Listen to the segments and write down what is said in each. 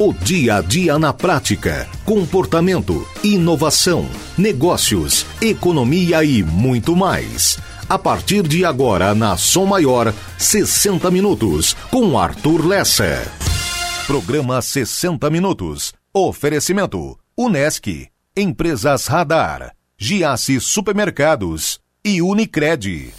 O dia a dia na prática, comportamento, inovação, negócios, economia e muito mais. A partir de agora na Som Maior, 60 minutos com Arthur Lessa. Programa 60 minutos. Oferecimento: Unesc, Empresas Radar, Giasse Supermercados e Unicred.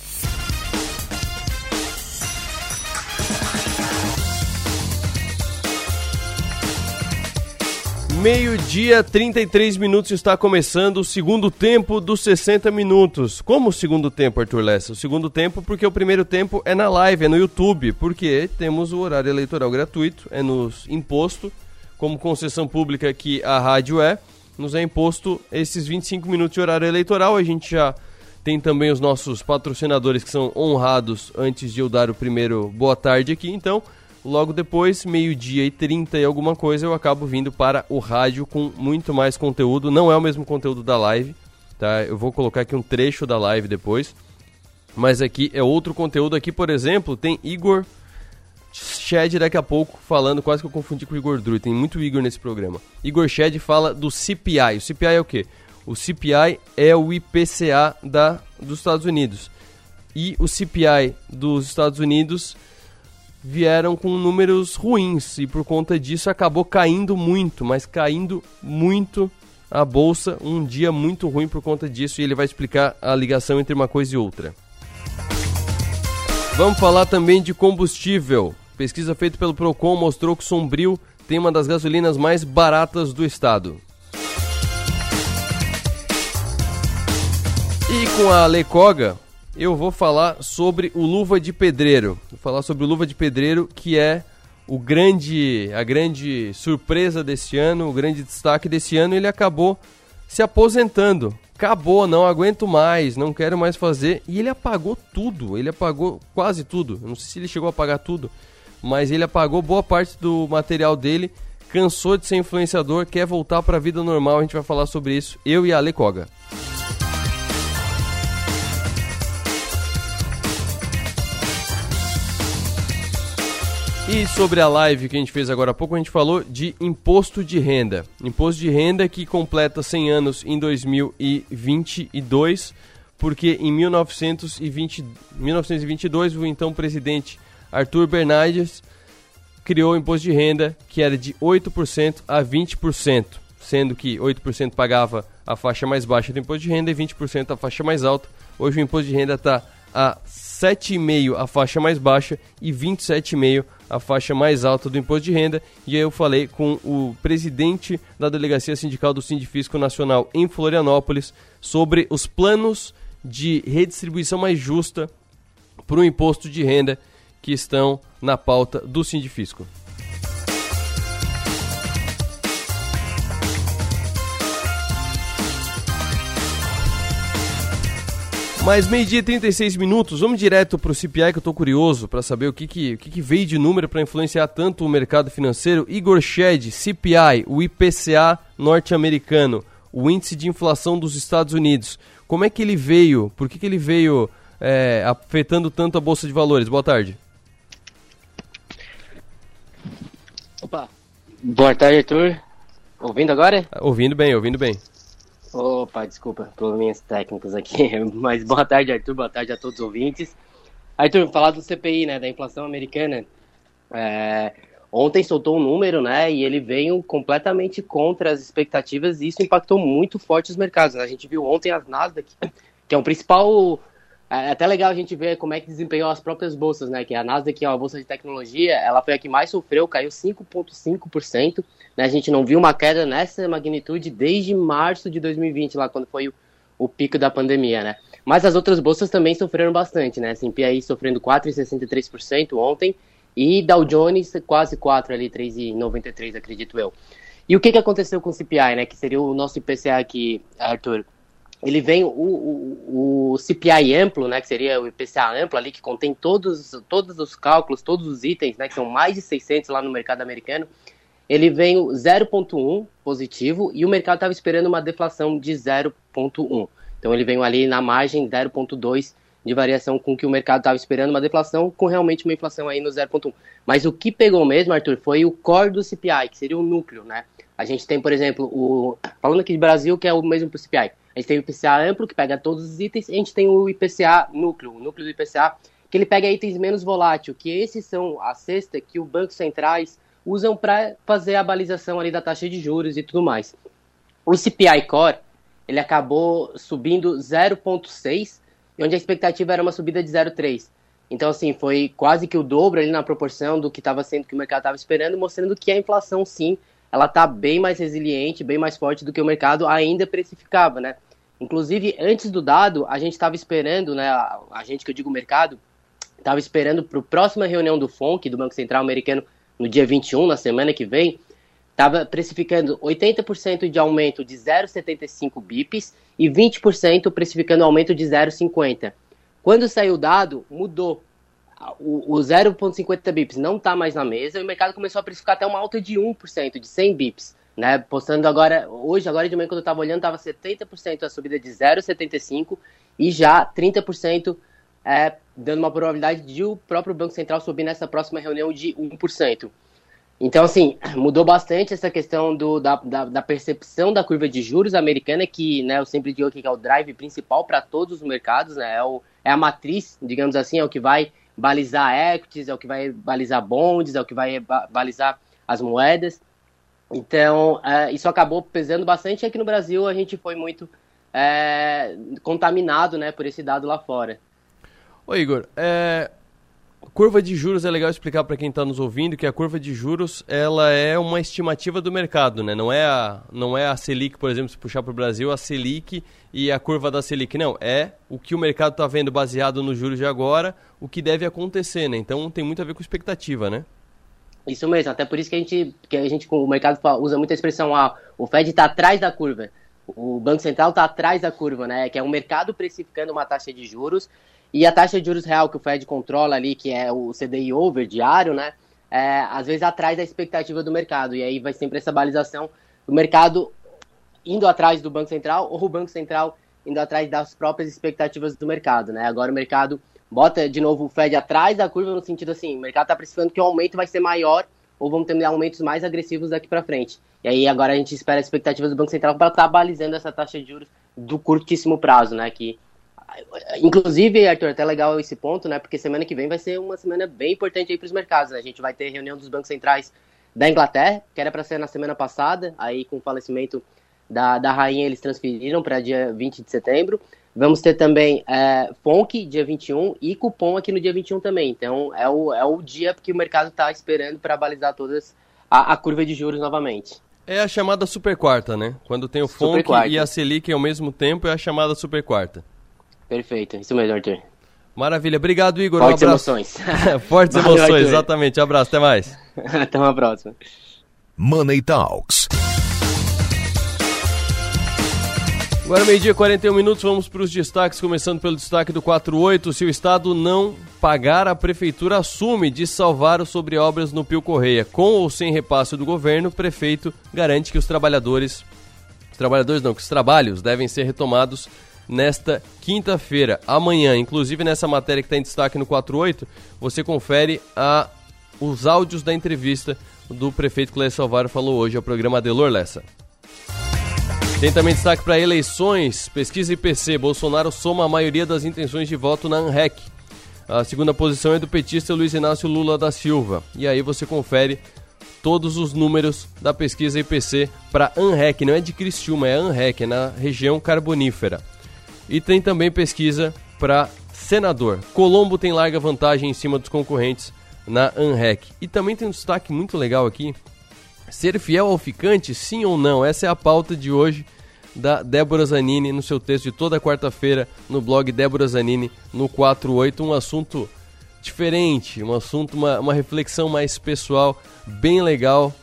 Meio-dia, 33 minutos, está começando o segundo tempo dos 60 minutos. Como o segundo tempo, Arthur Lessa? O segundo tempo porque o primeiro tempo é na live, é no YouTube, porque temos o horário eleitoral gratuito, é nos imposto, como concessão pública que a rádio é, nos é imposto esses 25 minutos de horário eleitoral. A gente já tem também os nossos patrocinadores que são honrados antes de eu dar o primeiro boa tarde aqui, então Logo depois, meio-dia e 30 e alguma coisa, eu acabo vindo para o rádio com muito mais conteúdo. Não é o mesmo conteúdo da live, tá? Eu vou colocar aqui um trecho da live depois. Mas aqui é outro conteúdo. Aqui, por exemplo, tem Igor Shed daqui a pouco falando, quase que eu confundi com o Igor Drew. Tem muito Igor nesse programa. Igor Shed fala do CPI. O CPI é o quê? O CPI é o IPCA da, dos Estados Unidos. E o CPI dos Estados Unidos vieram com números ruins e por conta disso acabou caindo muito, mas caindo muito a bolsa, um dia muito ruim por conta disso e ele vai explicar a ligação entre uma coisa e outra. Vamos falar também de combustível. Pesquisa feita pelo Procon mostrou que Sombrio tem uma das gasolinas mais baratas do estado. E com a Lecoga, eu vou falar sobre o Luva de Pedreiro. Vou falar sobre o Luva de Pedreiro, que é o grande, a grande surpresa desse ano, o grande destaque desse ano. Ele acabou se aposentando. Acabou, não aguento mais, não quero mais fazer. E ele apagou tudo, ele apagou quase tudo. não sei se ele chegou a apagar tudo, mas ele apagou boa parte do material dele. Cansou de ser influenciador, quer voltar para a vida normal. A gente vai falar sobre isso, eu e a Ale Koga. E sobre a live que a gente fez agora há pouco, a gente falou de imposto de renda. Imposto de renda que completa 100 anos em 2022, porque em 1920, 1922 o então presidente Arthur Bernardes criou o imposto de renda que era de 8% a 20%, sendo que 8% pagava a faixa mais baixa do imposto de renda e 20% a faixa mais alta. Hoje o imposto de renda está a 7,5% a faixa mais baixa e 27,5% a faixa mais alta do imposto de renda. E aí eu falei com o presidente da Delegacia Sindical do Sindifisco Nacional em Florianópolis sobre os planos de redistribuição mais justa para o imposto de renda que estão na pauta do Sindifisco. Mas meio-dia e 36 minutos, vamos direto para o CPI que eu estou curioso para saber o que, que, o que, que veio de número para influenciar tanto o mercado financeiro. Igor Shed, CPI, o IPCA norte-americano, o índice de inflação dos Estados Unidos. Como é que ele veio? Por que, que ele veio é, afetando tanto a Bolsa de Valores? Boa tarde. Opa, boa tarde, Arthur. Ouvindo agora? Ouvindo bem, ouvindo bem. Opa, desculpa, probleminhas técnicos aqui. Mas boa tarde, Arthur. Boa tarde a todos os ouvintes. Arthur, falar do CPI, né, da inflação americana. É, ontem soltou um número, né, e ele veio completamente contra as expectativas e isso impactou muito forte os mercados. Né? A gente viu ontem as Nasdaq, que é o principal é, é até legal a gente ver como é que desempenhou as próprias bolsas, né? Que a Nasdaq, que é uma bolsa de tecnologia, ela foi a que mais sofreu, caiu 5,5%. Né? A gente não viu uma queda nessa magnitude desde março de 2020, lá quando foi o, o pico da pandemia, né? Mas as outras bolsas também sofreram bastante, né? S&P aí sofrendo 4,63% ontem e Dow Jones quase 4 ali, 3,93 acredito eu. E o que, que aconteceu com o CPI, né? Que seria o nosso IPCA aqui, Arthur ele vem o, o, o, CPI amplo, né, que seria o IPCA amplo ali, que contém todos, todos os cálculos, todos os itens, né, que são mais de 600 lá no mercado americano, ele vem 0,1 positivo e o mercado estava esperando uma deflação de 0,1. Então ele veio ali na margem 0,2 de variação com que o mercado estava esperando, uma deflação com realmente uma inflação aí no 0,1. Mas o que pegou mesmo, Arthur, foi o core do CPI, que seria o núcleo, né? A gente tem, por exemplo, o falando aqui de Brasil, que é o mesmo para o CPI. A gente tem o IPCA amplo, que pega todos os itens, e a gente tem o IPCA núcleo, o núcleo do IPCA, que ele pega itens menos voláteis, que esses são a cesta que os bancos centrais usam para fazer a balização ali da taxa de juros e tudo mais. O CPI Core, ele acabou subindo 0,6, onde a expectativa era uma subida de 0,3. Então, assim, foi quase que o dobro ali na proporção do que estava sendo que o mercado estava esperando, mostrando que a inflação, sim, ela está bem mais resiliente, bem mais forte do que o mercado ainda precificava, né? Inclusive, antes do dado, a gente estava esperando, né, a, a, gente que eu digo mercado, estava esperando para a próxima reunião do FONC, do Banco Central Americano, no dia 21, na semana que vem, estava precificando 80% de aumento de 0,75 bips e 20% precificando aumento de 0,50. Quando saiu o dado, mudou. O, o 0,50 bips não está mais na mesa e o mercado começou a precificar até uma alta de 1%, de 100 bips. Né, postando agora, hoje, agora de manhã, quando eu estava olhando, estava 70% a subida de 0,75 e já 30% é, dando uma probabilidade de o próprio Banco Central subir nessa próxima reunião de 1%. Então, assim, mudou bastante essa questão do, da, da, da, percepção da curva de juros americana, que né, eu sempre digo aqui que é o drive principal para todos os mercados, né, é, o, é a matriz, digamos assim, é o que vai balizar equities, é o que vai balizar bonds, é o que vai balizar as moedas. Então, é, isso acabou pesando bastante. Aqui no Brasil, a gente foi muito é, contaminado né, por esse dado lá fora. Ô Igor, é, curva de juros é legal explicar para quem está nos ouvindo que a curva de juros ela é uma estimativa do mercado, né? Não é a, não é a Selic, por exemplo, se puxar para o Brasil, a Selic e a curva da Selic. Não, é o que o mercado está vendo baseado nos juros de agora, o que deve acontecer, né? Então tem muito a ver com expectativa, né? Isso mesmo, até por isso que a gente, que a gente o mercado usa muita expressão, ah, o Fed está atrás da curva. O Banco Central está atrás da curva, né? Que é o mercado precificando uma taxa de juros e a taxa de juros real que o Fed controla ali, que é o CDI over diário, né? É, às vezes atrás da expectativa do mercado. E aí vai sempre essa balização do mercado indo atrás do Banco Central ou o Banco Central indo atrás das próprias expectativas do mercado, né? Agora o mercado bota de novo o Fed atrás da curva no sentido assim, o mercado está precificando que o aumento vai ser maior ou vamos ter aumentos mais agressivos daqui para frente. E aí agora a gente espera as expectativas do Banco Central para estar tá balizando essa taxa de juros do curtíssimo prazo, né? Que Inclusive, Arthur, até legal esse ponto, né? Porque semana que vem vai ser uma semana bem importante aí para os mercados. Né? A gente vai ter reunião dos bancos centrais da Inglaterra, que era para ser na semana passada, aí com o falecimento da, da rainha eles transferiram para dia 20 de setembro. Vamos ter também é, FONC dia 21 e cupom aqui no dia 21 também. Então é o, é o dia que o mercado está esperando para balizar todas a, a, curva de juros novamente. É a chamada super quarta, né? Quando tem o FONC e a Selic ao mesmo tempo, é a chamada super quarta. Perfeito, isso mesmo, Arthur. Maravilha, obrigado, Igor. Fortes um emoções. Fortes Valeu, emoções, Arthur. exatamente. abraço, até mais. até uma próxima. Money Talks. Agora, meio-dia, 41 minutos, vamos para os destaques, começando pelo destaque do 48. Se o Estado não pagar, a Prefeitura assume de salvar os sobre obras no Pio Correia. Com ou sem repasse do governo, o prefeito garante que os trabalhadores. Os trabalhadores não, que os trabalhos devem ser retomados nesta quinta-feira, amanhã. Inclusive nessa matéria que está em destaque no 48, você confere a, os áudios da entrevista do prefeito Clécio Salvaro falou hoje ao programa Adelor Lessa. Tem também destaque para eleições. Pesquisa IPC. Bolsonaro soma a maioria das intenções de voto na ANREC. A segunda posição é do petista Luiz Inácio Lula da Silva. E aí você confere todos os números da pesquisa IPC para ANREC. Não é de Criciúma, é ANREC, é na região carbonífera. E tem também pesquisa para senador. Colombo tem larga vantagem em cima dos concorrentes na ANREC. E também tem um destaque muito legal aqui. Ser fiel ao ficante, sim ou não? Essa é a pauta de hoje da Débora Zanini no seu texto de toda quarta-feira no blog Débora Zanini no 48. Um assunto diferente, um assunto, uma, uma reflexão mais pessoal, bem legal,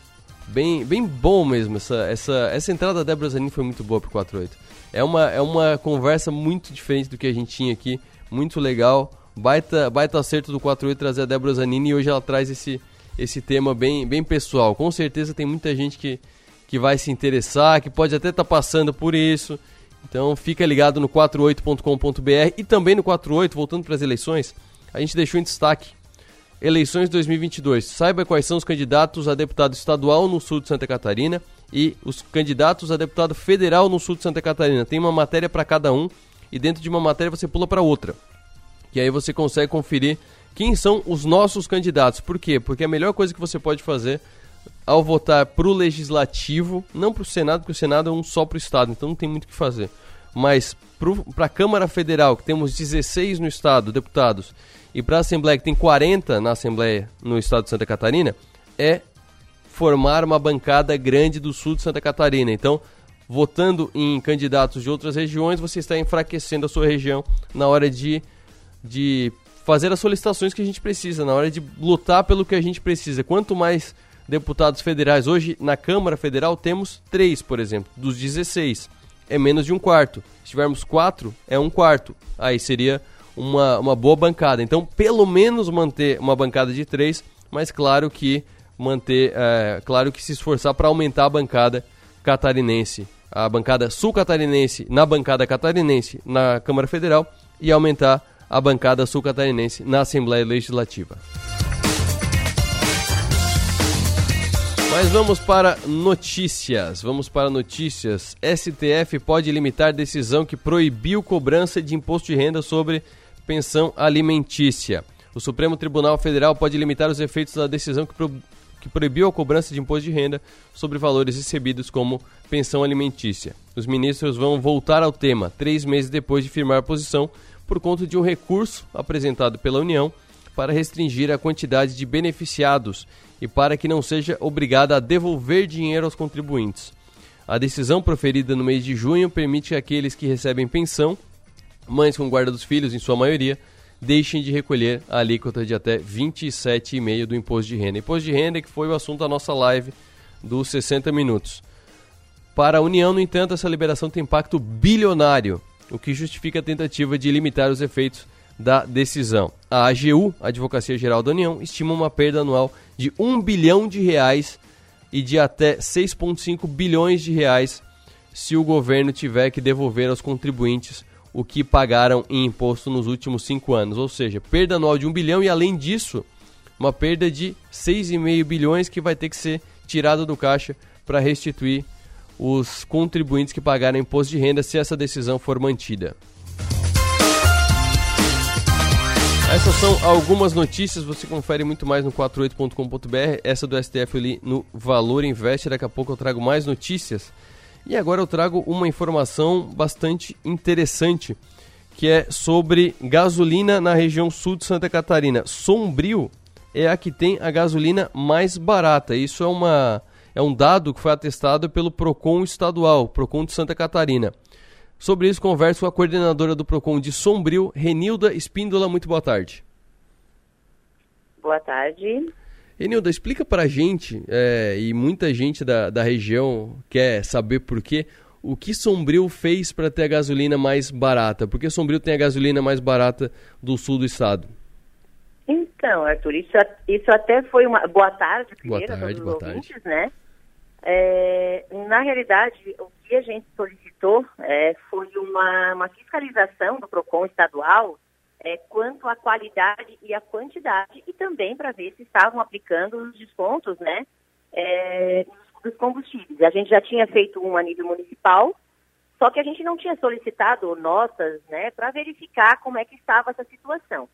bem, bem bom mesmo. Essa, essa, essa entrada da Débora Zanini foi muito boa pro 48. É uma, é uma conversa muito diferente do que a gente tinha aqui, muito legal. Baita, baita acerto do 48 trazer a Débora Zanini e hoje ela traz esse, esse tema bem, bem pessoal. Com certeza tem muita gente que, que vai se interessar, que pode até estar tá passando por isso. Então fica ligado no 48.com.br e também no 48, voltando para as eleições, a gente deixou em destaque eleições 2022. Saiba quais são os candidatos a deputado estadual no sul de Santa Catarina e os candidatos a deputado federal no sul de Santa Catarina. Tem uma matéria para cada um e dentro de uma matéria você pula para outra. E aí você consegue conferir quem são os nossos candidatos. Por quê? Porque a melhor coisa que você pode fazer ao votar para o legislativo, não para o Senado, porque o Senado é um só para o Estado, então não tem muito o que fazer. Mas para a Câmara Federal, que temos 16 no Estado, deputados, e para a Assembleia, que tem 40 na Assembleia no Estado de Santa Catarina, é formar uma bancada grande do sul de Santa Catarina. Então, votando em candidatos de outras regiões, você está enfraquecendo a sua região na hora de, de fazer as solicitações que a gente precisa, na hora de lutar pelo que a gente precisa. Quanto mais deputados federais, hoje na Câmara Federal temos três, por exemplo, dos 16. É menos de um quarto. Se tivermos quatro, é um quarto. Aí seria uma, uma boa bancada. Então, pelo menos manter uma bancada de três, mas claro que manter, é, claro que se esforçar para aumentar a bancada catarinense, a bancada sul-catarinense na bancada catarinense na Câmara Federal e aumentar a bancada sul-catarinense na Assembleia Legislativa. Mas vamos para notícias. Vamos para notícias. STF pode limitar decisão que proibiu cobrança de imposto de renda sobre pensão alimentícia. O Supremo Tribunal Federal pode limitar os efeitos da decisão que. Que proibiu a cobrança de imposto de renda sobre valores recebidos como pensão alimentícia. Os ministros vão voltar ao tema três meses depois de firmar a posição por conta de um recurso apresentado pela União para restringir a quantidade de beneficiados e para que não seja obrigada a devolver dinheiro aos contribuintes. A decisão proferida no mês de junho permite que aqueles que recebem pensão, mães com guarda dos filhos em sua maioria, deixem de recolher a alíquota de até 27,5% do imposto de renda. Imposto de renda que foi o assunto da nossa live dos 60 minutos. Para a União, no entanto, essa liberação tem impacto bilionário o que justifica a tentativa de limitar os efeitos da decisão. A AGU, Advocacia Geral da União, estima uma perda anual de 1 bilhão de reais e de até 6,5 bilhões de reais se o governo tiver que devolver aos contribuintes o que pagaram em imposto nos últimos cinco anos. Ou seja, perda anual de 1 bilhão e, além disso, uma perda de 6,5 bilhões que vai ter que ser tirada do caixa para restituir os contribuintes que pagaram imposto de renda se essa decisão for mantida. Essas são algumas notícias, você confere muito mais no 48.com.br. Essa do STF eu li no Valor Invest, daqui a pouco eu trago mais notícias. E agora eu trago uma informação bastante interessante, que é sobre gasolina na região sul de Santa Catarina. Sombrio é a que tem a gasolina mais barata. Isso é uma é um dado que foi atestado pelo PROCON estadual, PROCON de Santa Catarina. Sobre isso, converso com a coordenadora do PROCON de Sombrio, Renilda Espíndola. Muito boa tarde. Boa tarde. Renilda, explica para a gente, é, e muita gente da, da região quer saber por quê, o que Sombrio fez para ter a gasolina mais barata? Por que Sombrio tem a gasolina mais barata do sul do estado? Então, Arthur, isso, isso até foi uma. Boa tarde, primeiro, boa tarde, boa ouvintes, tarde. né? É, na realidade, o que a gente solicitou é, foi uma, uma, fiscalização do PROCON estadual é, quanto à qualidade e à quantidade e também para ver se estavam aplicando os descontos né, é, dos combustíveis. A gente já tinha feito um a nível municipal, só que a gente não tinha solicitado notas né, para verificar como é que estava essa situação.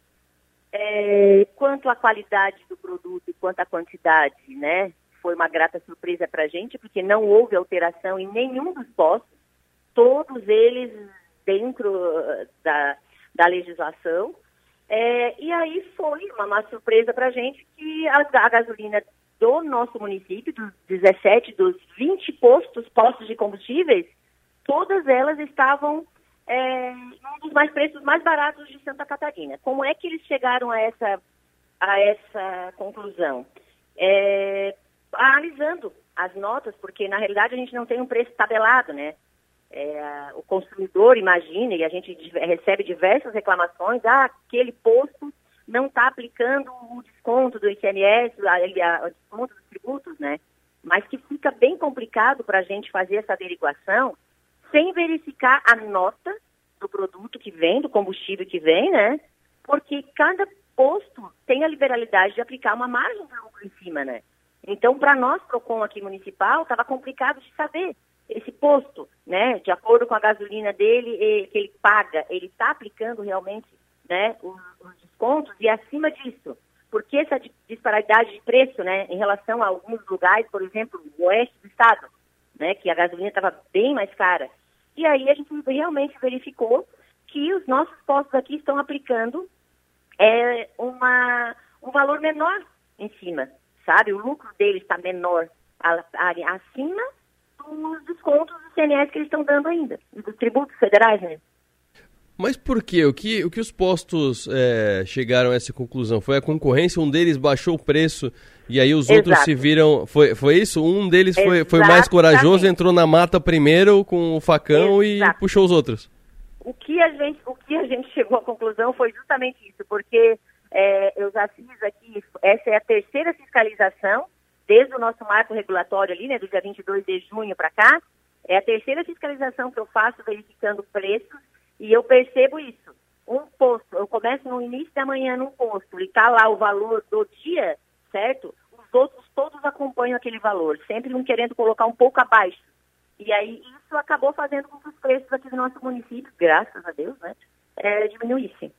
É, quanto à qualidade do produto e quanto à quantidade, né? foi uma grata surpresa para a gente, porque não houve alteração em nenhum dos postos, todos eles dentro uh, da, da legislação. É, e aí foi uma, uma surpresa para a gente que a, a, gasolina do nosso município, dos 17, dos 20 postos, postos de combustíveis, todas elas estavam é, um dos mais preços mais baratos de Santa Catarina. Como é que eles chegaram a essa, a essa conclusão? É, analisando as notas, porque na realidade a gente não tem um preço tabelado, né? É, o consumidor imagina, e a gente recebe diversas reclamações, ah, aquele posto não está aplicando o desconto do ICMS, o desconto dos tributos, né? Mas que fica bem complicado para a gente fazer essa averiguação sem verificar a nota do produto que vem, do combustível que vem, né? Porque cada posto tem a liberalidade de aplicar uma margem de lucro em cima, né? Então, para nós, PROCON aqui municipal, estava complicado de saber esse posto, né? De acordo com a gasolina dele, que ele paga, ele está aplicando realmente né, os, os descontos e acima disso, porque essa disparidade de preço, né, em relação a alguns lugares, por exemplo, o oeste do estado, né, que a gasolina estava bem mais cara. E aí a gente realmente verificou que os nossos postos aqui estão aplicando é, uma, um valor menor em cima, sabe? O lucro deles está menor a, a, acima dos descontos do CNS que eles estão dando ainda, dos tributos federais, né? Mas por quê? O que, o que os postos é, chegaram a essa conclusão? Foi a concorrência? Um deles baixou o preço e aí os Exato. outros se viram. Foi, foi isso? Um deles foi, foi mais corajoso, entrou na mata primeiro com o facão Exato. e puxou os outros. O que, a gente, o que a gente chegou à conclusão foi justamente isso, porque é, eu já fiz aqui, essa é a terceira fiscalização, desde o nosso marco regulatório ali, né, do dia 22 de junho para cá, é a terceira fiscalização que eu faço verificando preços e eu percebo isso. Um posto, eu começo no início da manhã num posto e está lá o valor do dia, certo? Os outros todos acompanham aquele valor, sempre um querendo colocar um pouco abaixo. E aí isso acabou fazendo com que os preços aqui do nosso município, graças a Deus, né, é, diminuíssem.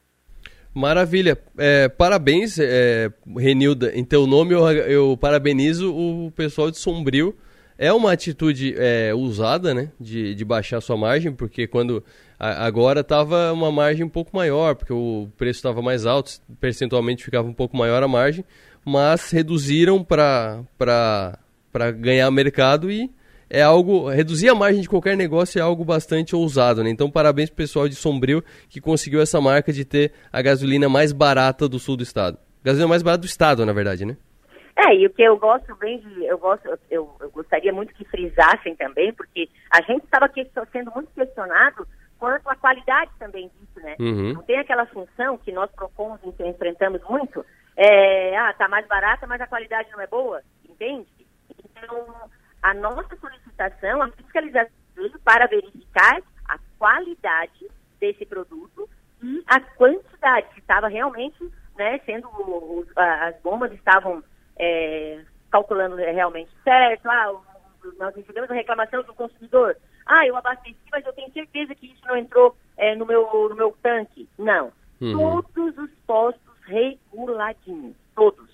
Maravilha. É, parabéns, é, Renilda. Em teu nome eu, eu parabenizo o pessoal de Sombrio é uma atitude é, usada, né, de, de baixar sua margem, porque quando a, agora estava uma margem um pouco maior, porque o preço estava mais alto, percentualmente ficava um pouco maior a margem, mas reduziram para ganhar mercado e é algo reduzir a margem de qualquer negócio é algo bastante ousado, né? Então parabéns pro pessoal de Sombrio que conseguiu essa marca de ter a gasolina mais barata do sul do estado. Gasolina mais barata do estado, na verdade, né? É, e o que eu gosto bem de, eu gosto, eu, eu gostaria muito que frisassem também, porque a gente estava sendo muito questionado quanto à qualidade também disso, né? Uhum. Não tem aquela função que nós PROCONs enfrentamos muito, é, ah, tá mais barata, mas a qualidade não é boa, entende? Então, a nossa solicitação, a fiscalização para verificar a qualidade desse produto e a quantidade que estava realmente, né, sendo, as bombas estavam é, calculando realmente certo. Ah, nós recebemos a reclamação do consumidor. Ah, eu abasteci, mas eu tenho certeza que isso não entrou é, no, meu, no meu tanque. Não. Uhum. Todos os postos reguladinhos. Todos.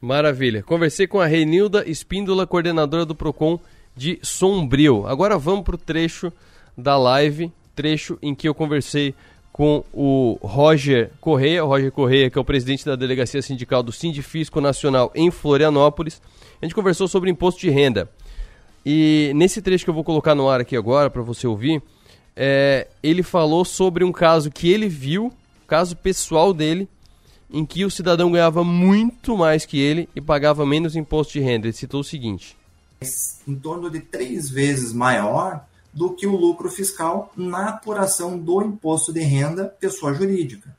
Maravilha. Conversei com a Reinilda Espíndola, coordenadora do PROCON de Sombrio. Agora vamos para o trecho da live, trecho em que eu conversei com o Roger Correia, o Roger Correia, que é o presidente da delegacia sindical do Sindifisco Nacional em Florianópolis. A gente conversou sobre imposto de renda. E nesse trecho que eu vou colocar no ar aqui agora para você ouvir, é, ele falou sobre um caso que ele viu, caso pessoal dele, em que o cidadão ganhava muito mais que ele e pagava menos imposto de renda. Ele citou o seguinte: em torno de três vezes maior do que o lucro fiscal na apuração do imposto de renda pessoa jurídica.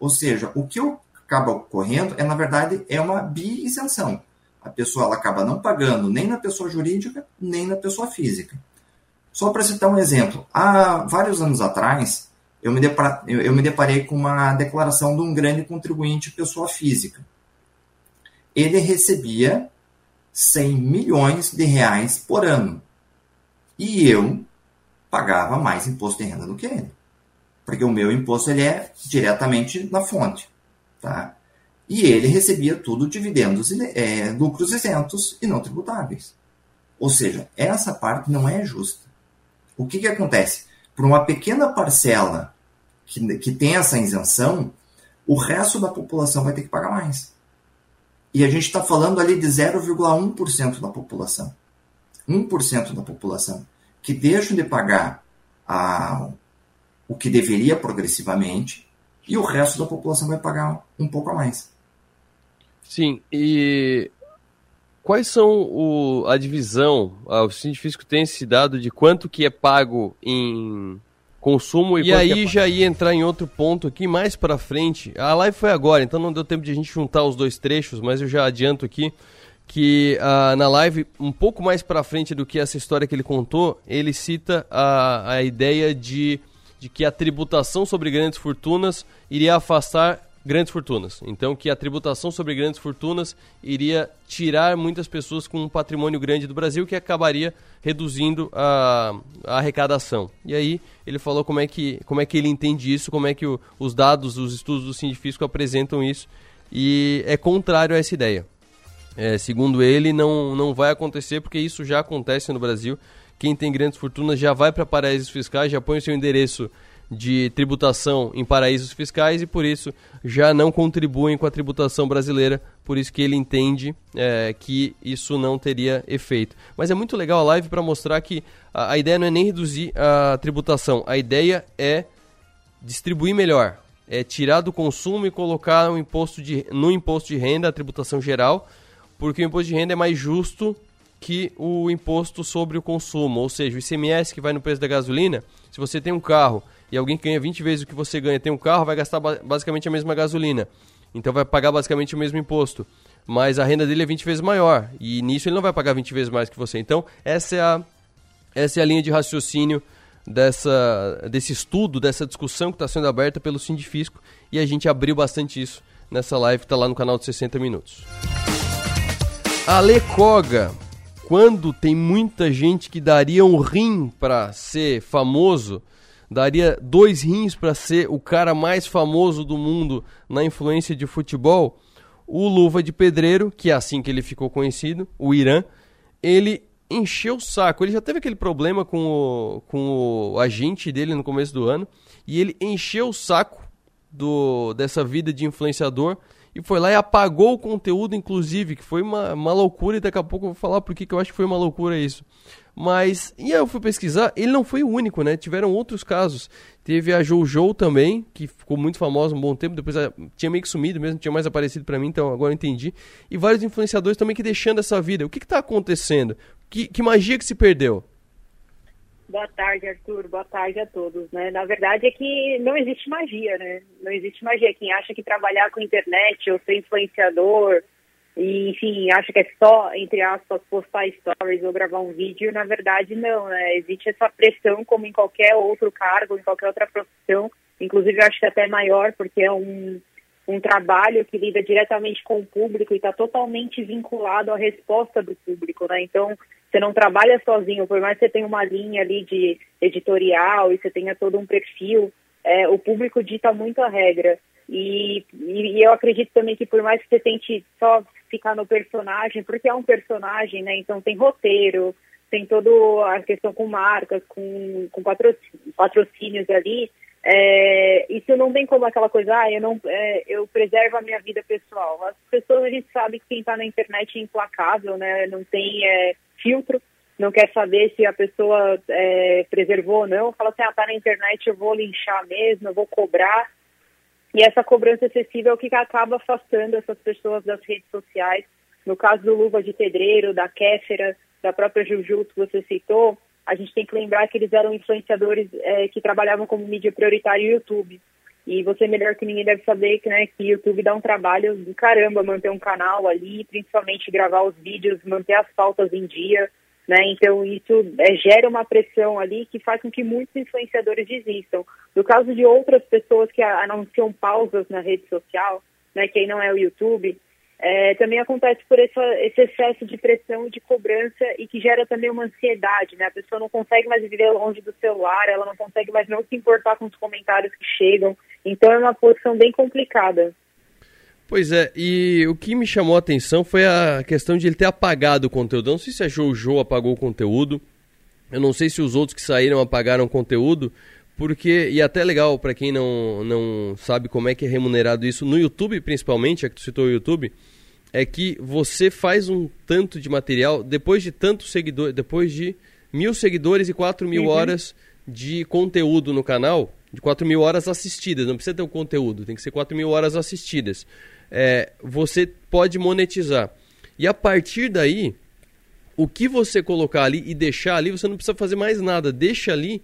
Ou seja, o que acaba ocorrendo é, na verdade, é uma bi-isenção. A pessoa ela acaba não pagando nem na pessoa jurídica, nem na pessoa física. Só para citar um exemplo, há vários anos atrás, eu me, eu me deparei com uma declaração de um grande contribuinte pessoa física. Ele recebia 100 milhões de reais por ano e eu pagava mais imposto de renda do que ele. Porque o meu imposto ele é diretamente na fonte. Tá? E ele recebia tudo dividendos é, lucros isentos e não tributáveis. Ou seja, essa parte não é justa. O que, que acontece? Por uma pequena parcela que, que tem essa isenção, o resto da população vai ter que pagar mais. E a gente está falando ali de 0,1% da população. 1% da população que deixam de pagar a, o que deveria progressivamente e o resto da população vai pagar um pouco a mais. Sim, e quais são o, a divisão, o científico tem esse dado de quanto que é pago em consumo e, e aí é já ia entrar em outro ponto aqui mais para frente. A live foi agora, então não deu tempo de a gente juntar os dois trechos, mas eu já adianto aqui que uh, na live, um pouco mais para frente do que essa história que ele contou, ele cita a, a ideia de, de que a tributação sobre grandes fortunas iria afastar grandes fortunas. Então, que a tributação sobre grandes fortunas iria tirar muitas pessoas com um patrimônio grande do Brasil, que acabaria reduzindo a, a arrecadação. E aí ele falou como é que, como é que ele entende isso, como é que o, os dados, os estudos do Sindifisco apresentam isso, e é contrário a essa ideia. É, segundo ele, não, não vai acontecer porque isso já acontece no Brasil. Quem tem grandes fortunas já vai para paraísos fiscais, já põe o seu endereço de tributação em paraísos fiscais e por isso já não contribuem com a tributação brasileira, por isso que ele entende é, que isso não teria efeito. Mas é muito legal a live para mostrar que a, a, ideia não é nem reduzir a tributação, a ideia é distribuir melhor, é tirar do consumo e colocar no imposto de, no imposto de renda, a tributação geral, porque o imposto de renda é mais justo que o imposto sobre o consumo, ou seja, o ICMS que vai no preço da gasolina, se você tem um carro e alguém que ganha 20 vezes o que você ganha tem um carro, vai gastar basicamente a mesma gasolina. Então vai pagar basicamente o mesmo imposto. Mas a renda dele é 20 vezes maior. E nisso ele não vai pagar 20 vezes mais que você. Então, essa é a, essa é a linha de raciocínio dessa, desse estudo, dessa discussão que está sendo aberta pelo Sindifisco. E a gente abriu bastante isso nessa live que está lá no canal de 60 Minutos. Ale Koga, quando tem muita gente que daria um rim para ser famoso, daria dois rins para ser o cara mais famoso do mundo na influência de futebol, o Luva de Pedreiro, que é assim que ele ficou conhecido, o Irã, ele encheu o saco. Ele já teve aquele problema com o, com o agente dele no começo do ano, e ele encheu o saco do, dessa vida de influenciador e foi lá e apagou o conteúdo, inclusive, que foi uma, uma loucura, e daqui a pouco eu vou falar por que eu acho que foi uma loucura isso. Mas, e aí eu fui pesquisar, ele não foi o único, né? Tiveram outros casos. Teve a Jojo também, que ficou muito famosa um bom tempo, depois tinha meio que sumido mesmo, tinha mais aparecido para mim, então agora eu entendi. E vários influenciadores também que deixando essa vida. O que que tá acontecendo? Que, que magia que se perdeu? Boa tarde, Arthur. Boa tarde a todos. Né? Na verdade é que não existe magia, né? Não existe magia. Quem acha que trabalhar com internet ou ser influenciador, e, enfim, acha que é só, entre aspas, postar stories ou gravar um vídeo, na verdade não, né? Existe essa pressão como em qualquer outro cargo, em qualquer outra profissão. Inclusive, eu acho que é até maior, porque é um, um trabalho que lida diretamente com o público e está totalmente vinculado à resposta do público, né? Então, você não trabalha sozinho, por mais que você tenha uma linha ali de editorial e você tenha todo um perfil, é, o público dita muito a regra. E, e, e, eu acredito também que por mais que você tente só ficar no personagem, porque é um personagem, né? Então tem roteiro, tem toda a questão com marcas, com, com patrocínios ali. É, isso não tem como aquela coisa, ah, eu, não, é, eu preservo a minha vida pessoal. As pessoas, a gente sabe que quem está na internet é implacável, né? Não tem é, filtro, não quer saber se a pessoa é, preservou ou não. Fala assim, ah, tá na internet, eu vou linchar mesmo, eu vou cobrar. E essa cobrança excessiva é o que acaba afastando essas pessoas das redes sociais. No caso do Luva de Pedreiro, da Kéfera, da própria Juju que você citou, a gente tem que lembrar que eles eram influenciadores é, que trabalhavam como mídia prioritária no YouTube. E você melhor que ninguém deve saber que, né, que YouTube dá um trabalho do caramba manter um canal ali, principalmente gravar os vídeos, manter as pautas em dia, né? Então isso é, gera uma pressão ali que faz com que muitos influenciadores desistam. No caso de outras pessoas que anunciam pausas na rede social, né, que aí não é o YouTube, é, também acontece por essa, esse excesso de pressão e de cobrança e que gera também uma ansiedade, né? A pessoa não consegue mais viver longe do celular, ela não consegue mais não se importar com os comentários que chegam. Então é uma posição bem complicada. Pois é, e o que me chamou a atenção foi a questão de ele ter apagado o conteúdo. Eu não sei se a Jojo apagou o conteúdo, eu não sei se os outros que saíram apagaram o conteúdo, porque, e até legal para quem não, não sabe como é que é remunerado isso, no YouTube principalmente, é que tu citou o YouTube, é que você faz um tanto de material depois de tantos seguidores, depois de mil seguidores e quatro mil uhum. horas de conteúdo no canal, de quatro mil horas assistidas, não precisa ter o um conteúdo, tem que ser quatro mil horas assistidas. É, você pode monetizar. E a partir daí, o que você colocar ali e deixar ali, você não precisa fazer mais nada. Deixa ali.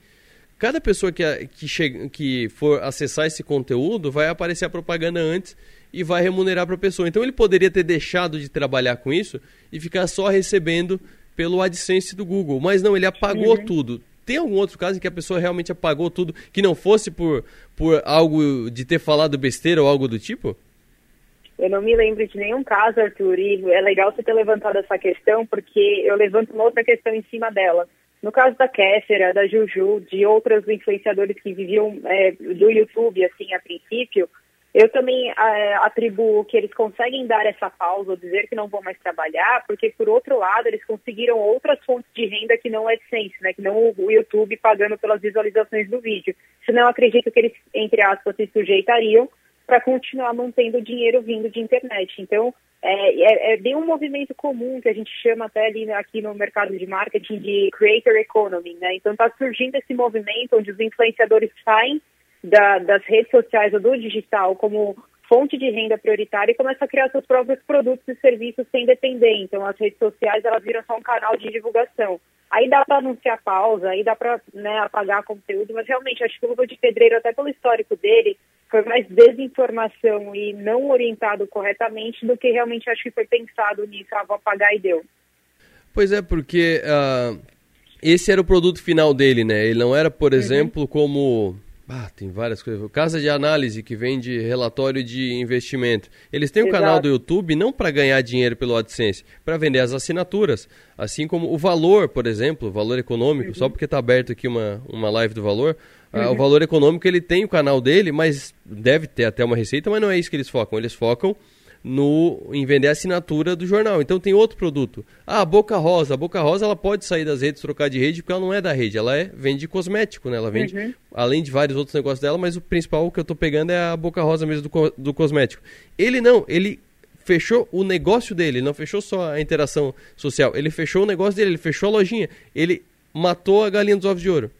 Cada pessoa que, que, chega, que for acessar esse conteúdo vai aparecer a propaganda antes e vai remunerar para a pessoa. Então ele poderia ter deixado de trabalhar com isso e ficar só recebendo pelo AdSense do Google, mas não, ele apagou uhum. tudo. Tem algum outro caso em que a pessoa realmente apagou tudo, que não fosse por, por algo de ter falado besteira ou algo do tipo? Eu não me lembro de nenhum caso, Arthur, e é legal você ter levantado essa questão, porque eu levanto uma outra questão em cima dela. No caso da Kéfera, da Juju, de outros influenciadores que viviam é, do YouTube, assim, a princípio, eu também é, atribuo que eles conseguem dar essa pausa ou dizer que não vão mais trabalhar, porque, por outro lado, eles conseguiram outras fontes de renda que não é AdSense, né, que não o YouTube pagando pelas visualizações do vídeo. Senão, eu acredito que eles, entre aspas, se sujeitariam para continuar mantendo o dinheiro vindo de internet. Então, é, é, é, bem um movimento comum que a gente chama até ali aqui no mercado de marketing de creator economy, né? Então, está surgindo esse movimento onde os influenciadores saem da, das redes sociais ou do digital como fonte de renda prioritária e começa a criar seus próprios produtos e serviços sem depender. Então, as redes sociais elas viram só um canal de divulgação. Aí dá para anunciar pausa, aí dá para né, apagar conteúdo, mas realmente acho que o Luva de Pedreiro, até pelo histórico dele, foi mais desinformação e não orientado corretamente do que realmente acho que foi pensado nisso, ah, vou apagar e deu. Pois é, porque uh, esse era o produto final dele, né? Ele não era, por uhum. exemplo, como ah, tem várias coisas. Casa de análise que vende relatório de investimento. Eles têm um Exato. canal do YouTube não para ganhar dinheiro pelo AdSense, para vender as assinaturas. Assim como o valor, por exemplo, o valor econômico, uhum. só porque está aberto aqui uma, uma live do valor. Ah, o valor econômico ele tem o canal dele, mas deve ter até uma receita, mas não é isso que eles focam. Eles focam no em vender a assinatura do jornal. Então tem outro produto. Ah, a Boca Rosa. A Boca Rosa ela pode sair das redes, trocar de rede, porque ela não é da rede. Ela é, vende cosmético, né? Ela vende, uhum. além de vários outros negócios dela, mas o principal que eu estou pegando é a Boca Rosa mesmo do, do cosmético. Ele não, ele fechou o negócio dele, ele não fechou só a interação social, ele fechou o negócio dele, ele fechou a lojinha, ele matou a galinha dos ovos de ouro.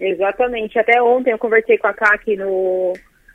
Exatamente. Até ontem eu conversei com a Kaki no,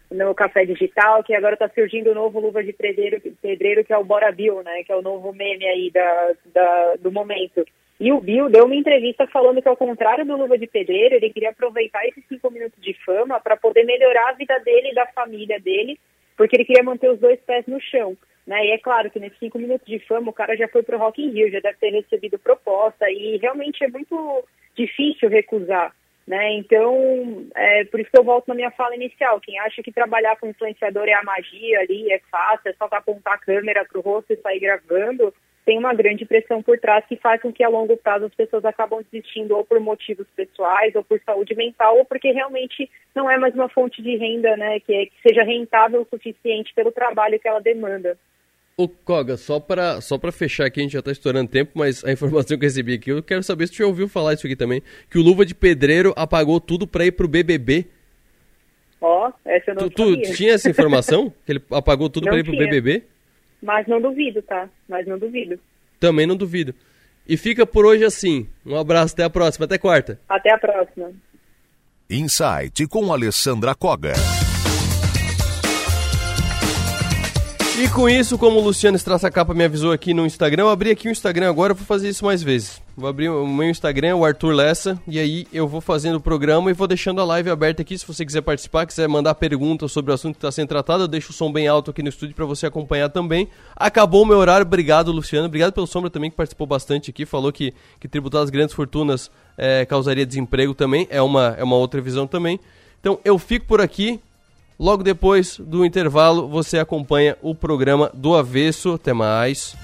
no Café Digital, que agora está surgindo o novo Luva de Pedreiro, pedreiro, que é o Bora Bill, né? Que é o novo meme aí da, da, do momento. E o Bill deu uma entrevista falando que, ao contrário do Luva de Pedreiro, ele queria aproveitar esses cinco minutos de fama para poder melhorar a vida dele e da família dele, porque ele queria manter os dois pés no chão. Né? E é claro que nesses cinco minutos de fama o cara já foi para o Rock in Rio, já deve ter recebido proposta, e realmente é muito difícil recusar. Né? Então, é por isso que eu volto na minha fala inicial. Quem acha que trabalhar com influenciador é a magia ali, é fácil, é só apontar a câmera para o rosto e sair gravando, tem uma grande pressão por trás que faz com que a longo prazo as pessoas acabam desistindo ou por motivos pessoais, ou por saúde mental, ou porque realmente não é mais uma fonte de renda né, que, é, que seja rentável o suficiente pelo trabalho que ela demanda. Ô, Koga, só para só pra fechar aqui, a gente já tá estourando tempo, mas a informação que eu recebi aqui, eu quero saber se você já ouviu falar isso aqui também, que o Luva de Pedreiro apagou tudo para ir pro BBB. Ó, oh, essa eu não tu, sabia. Tu tinha essa informação? que ele apagou tudo para ir pro tinha. BBB? Mas não duvido, tá? Mas não duvido. Também não duvido. E fica por hoje assim. Um abraço, até a próxima, até quarta. Até a próxima. Insight com Alessandra Koga. E com isso, como o Luciano Capa me avisou aqui no Instagram, eu abri aqui o Instagram agora, vou fazer isso mais vezes. Vou abrir o meu Instagram, o Arthur Lessa, e aí eu vou fazendo o programa e vou deixando a live aberta aqui. Se você quiser participar, quiser mandar perguntas sobre o assunto que está sendo tratado, eu deixo o som bem alto aqui no estúdio para você acompanhar também. Acabou o meu horário, obrigado, Luciano. Obrigado pelo Sombra também, que participou bastante aqui. Falou que, que tributar as grandes fortunas é, causaria desemprego também, é uma, é uma outra visão também. Então eu fico por aqui. Logo depois do intervalo, você acompanha o programa do Avesso. Até mais.